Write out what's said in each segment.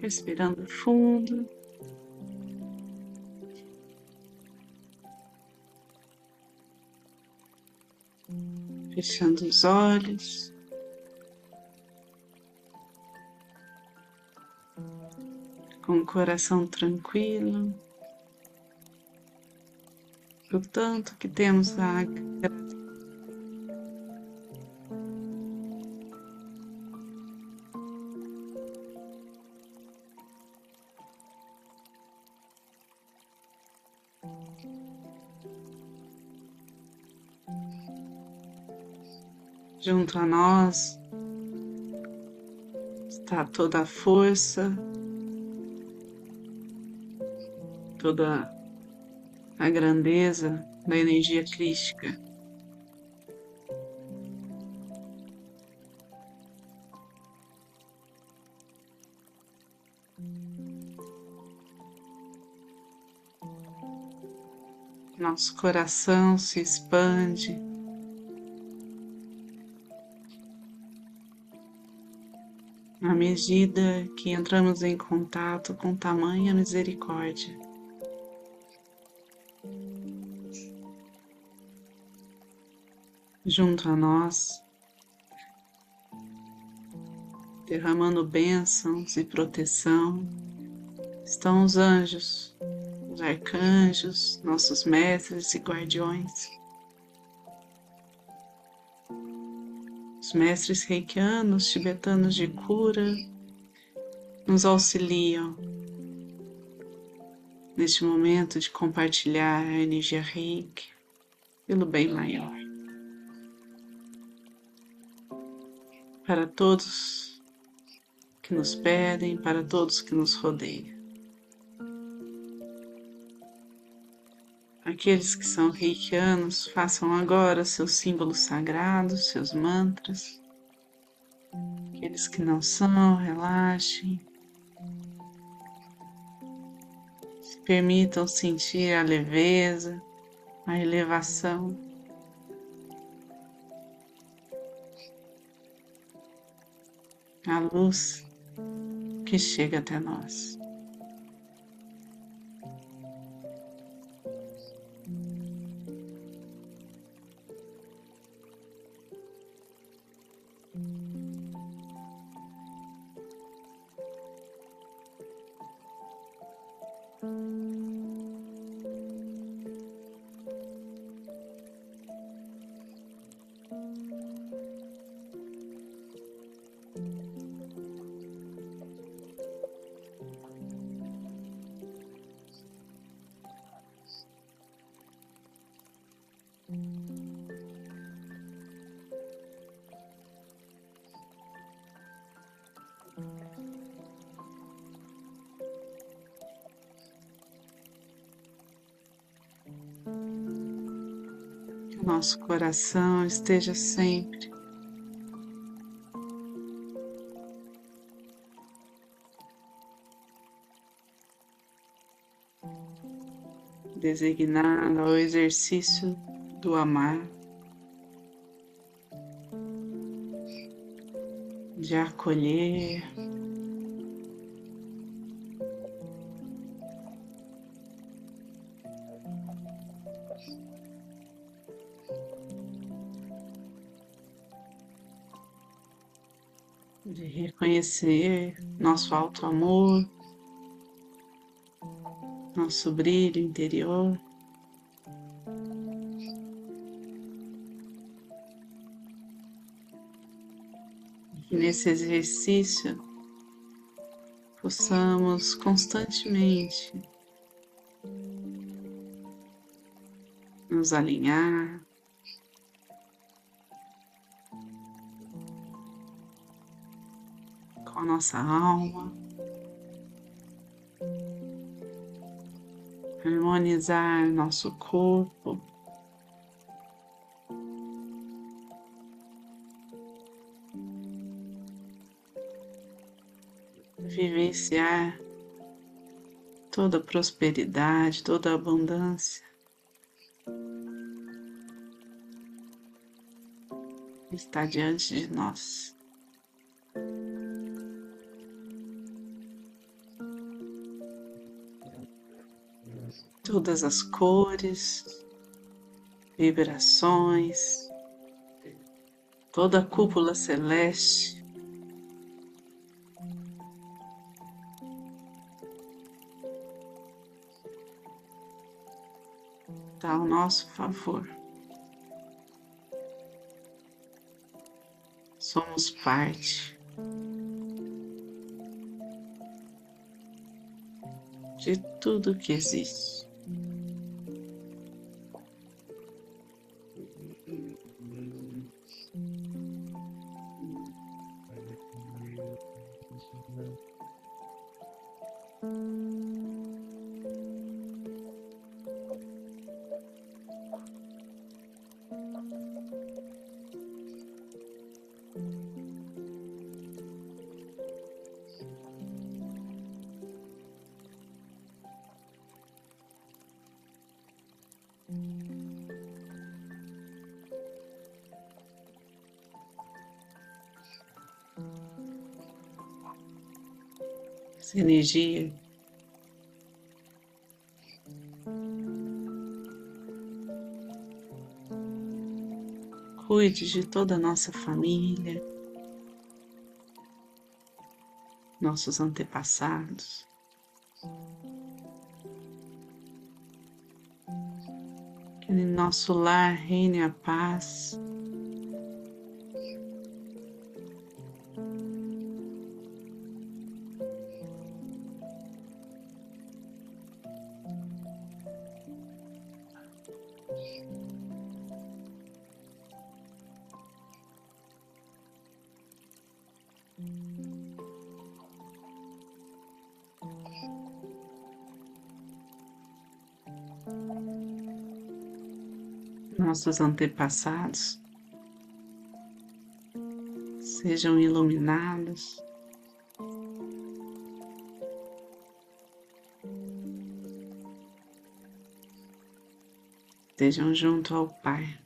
Respirando fundo. Fechando os olhos. Com o coração tranquilo. O tanto que temos a Junto a nós está toda a força, toda a grandeza da energia crística. Nosso coração se expande. à medida que entramos em contato com tamanha misericórdia. Junto a nós, derramando bênçãos e proteção, estão os anjos, os arcanjos, nossos mestres e guardiões. Os mestres reikianos tibetanos de cura nos auxiliam neste momento de compartilhar a energia reiki pelo bem maior. Para todos que nos pedem, para todos que nos rodeiam. Aqueles que são reikianos, façam agora seus símbolos sagrados, seus mantras. Aqueles que não são, relaxem. Se permitam sentir a leveza, a elevação. A luz que chega até nós. Que o nosso coração esteja sempre designado ao exercício do amar, de acolher. De reconhecer nosso alto amor, nosso brilho interior. Que nesse exercício possamos constantemente nos alinhar, com a nossa alma. harmonizar nosso corpo. Vivenciar toda prosperidade, toda abundância. Está diante de nós. Todas as cores, vibrações, toda a cúpula celeste está ao nosso favor. Somos parte de tudo que existe. Essa energia cuide de toda a nossa família, nossos antepassados. Que em nosso lar reine a paz. Nossos antepassados sejam iluminados. Estejam junto ao Pai.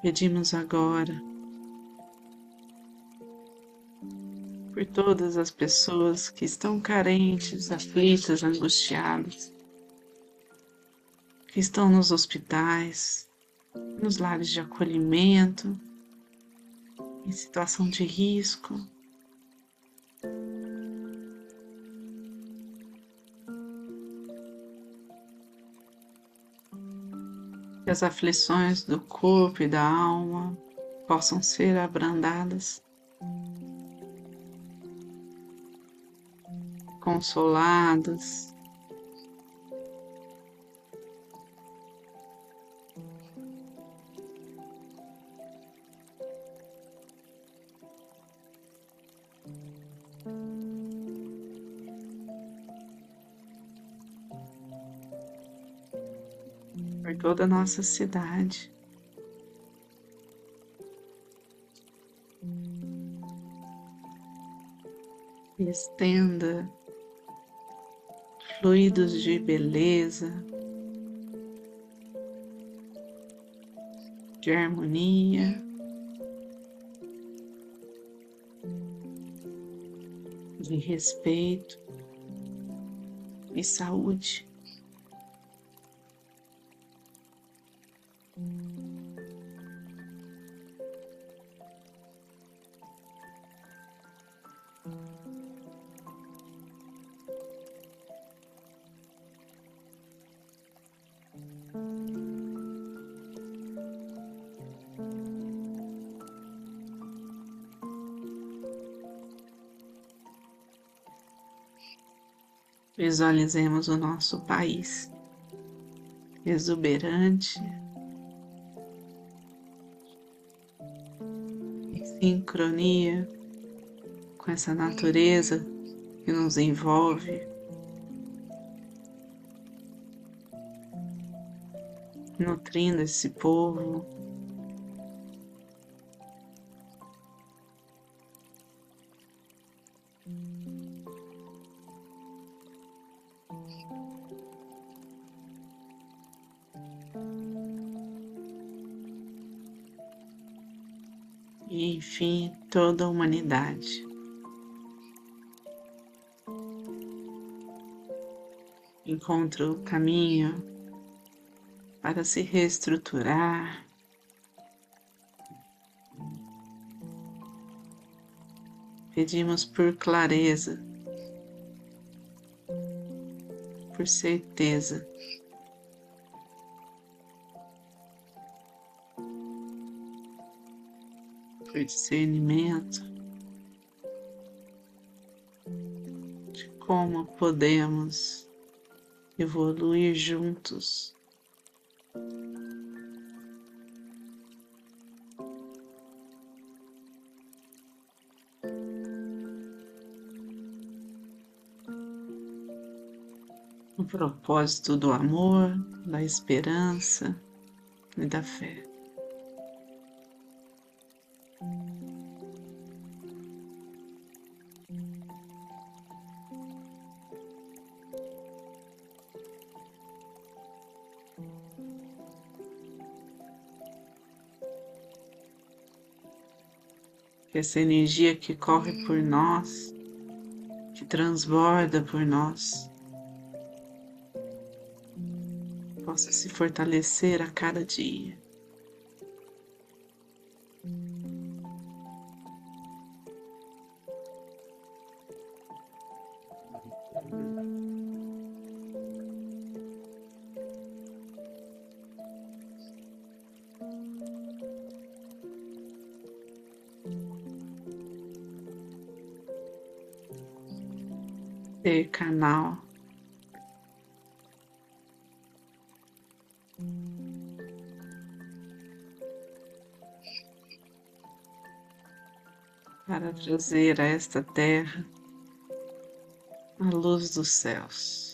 Pedimos agora por todas as pessoas que estão carentes, aflitas, angustiadas, que estão nos hospitais, nos lares de acolhimento, em situação de risco. que as aflições do corpo e da alma possam ser abrandadas, consoladas. Toda a nossa cidade. estenda fluidos de beleza, de harmonia, de respeito e saúde. Visualizemos o nosso país exuberante, em sincronia com essa natureza que nos envolve. nutrindo esse povo. E enfim, toda a humanidade. Encontra o caminho para se reestruturar. Pedimos por clareza, por certeza. Por discernimento de como podemos evoluir juntos. O propósito do amor, da esperança e da fé. Que essa energia que corre por nós, que transborda por nós, possa se fortalecer a cada dia. Ser canal. Para trazer a esta terra a luz dos céus.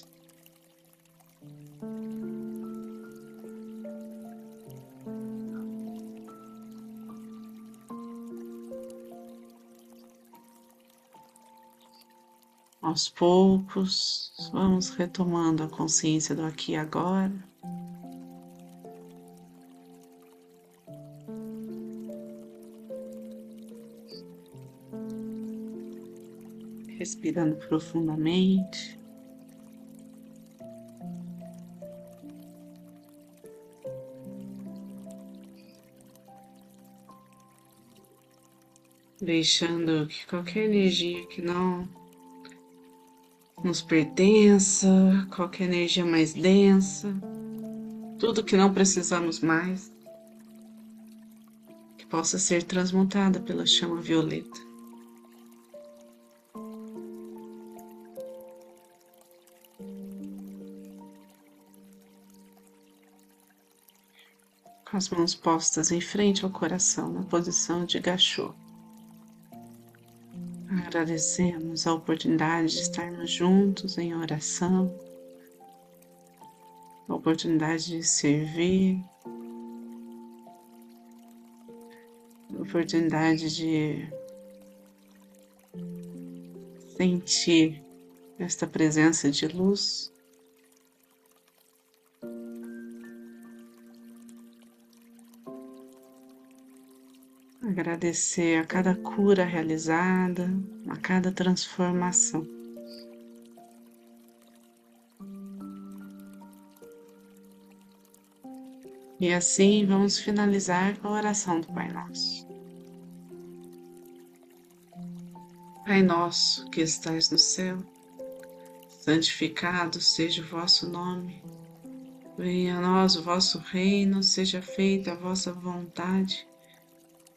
Aos poucos, vamos retomando a consciência do aqui e agora. Respirando profundamente. Deixando que qualquer energia que não nos pertença, qualquer energia mais densa, tudo que não precisamos mais, que possa ser transmutada pela chama violeta. Com as mãos postas em frente ao coração, na posição de gachô. Agradecemos a oportunidade de estarmos juntos em oração, a oportunidade de servir, a oportunidade de sentir esta presença de luz. Agradecer a cada cura realizada, a cada transformação. E assim vamos finalizar com a oração do Pai Nosso. Pai nosso que estais no céu, santificado seja o vosso nome. Venha a nós o vosso reino, seja feita a vossa vontade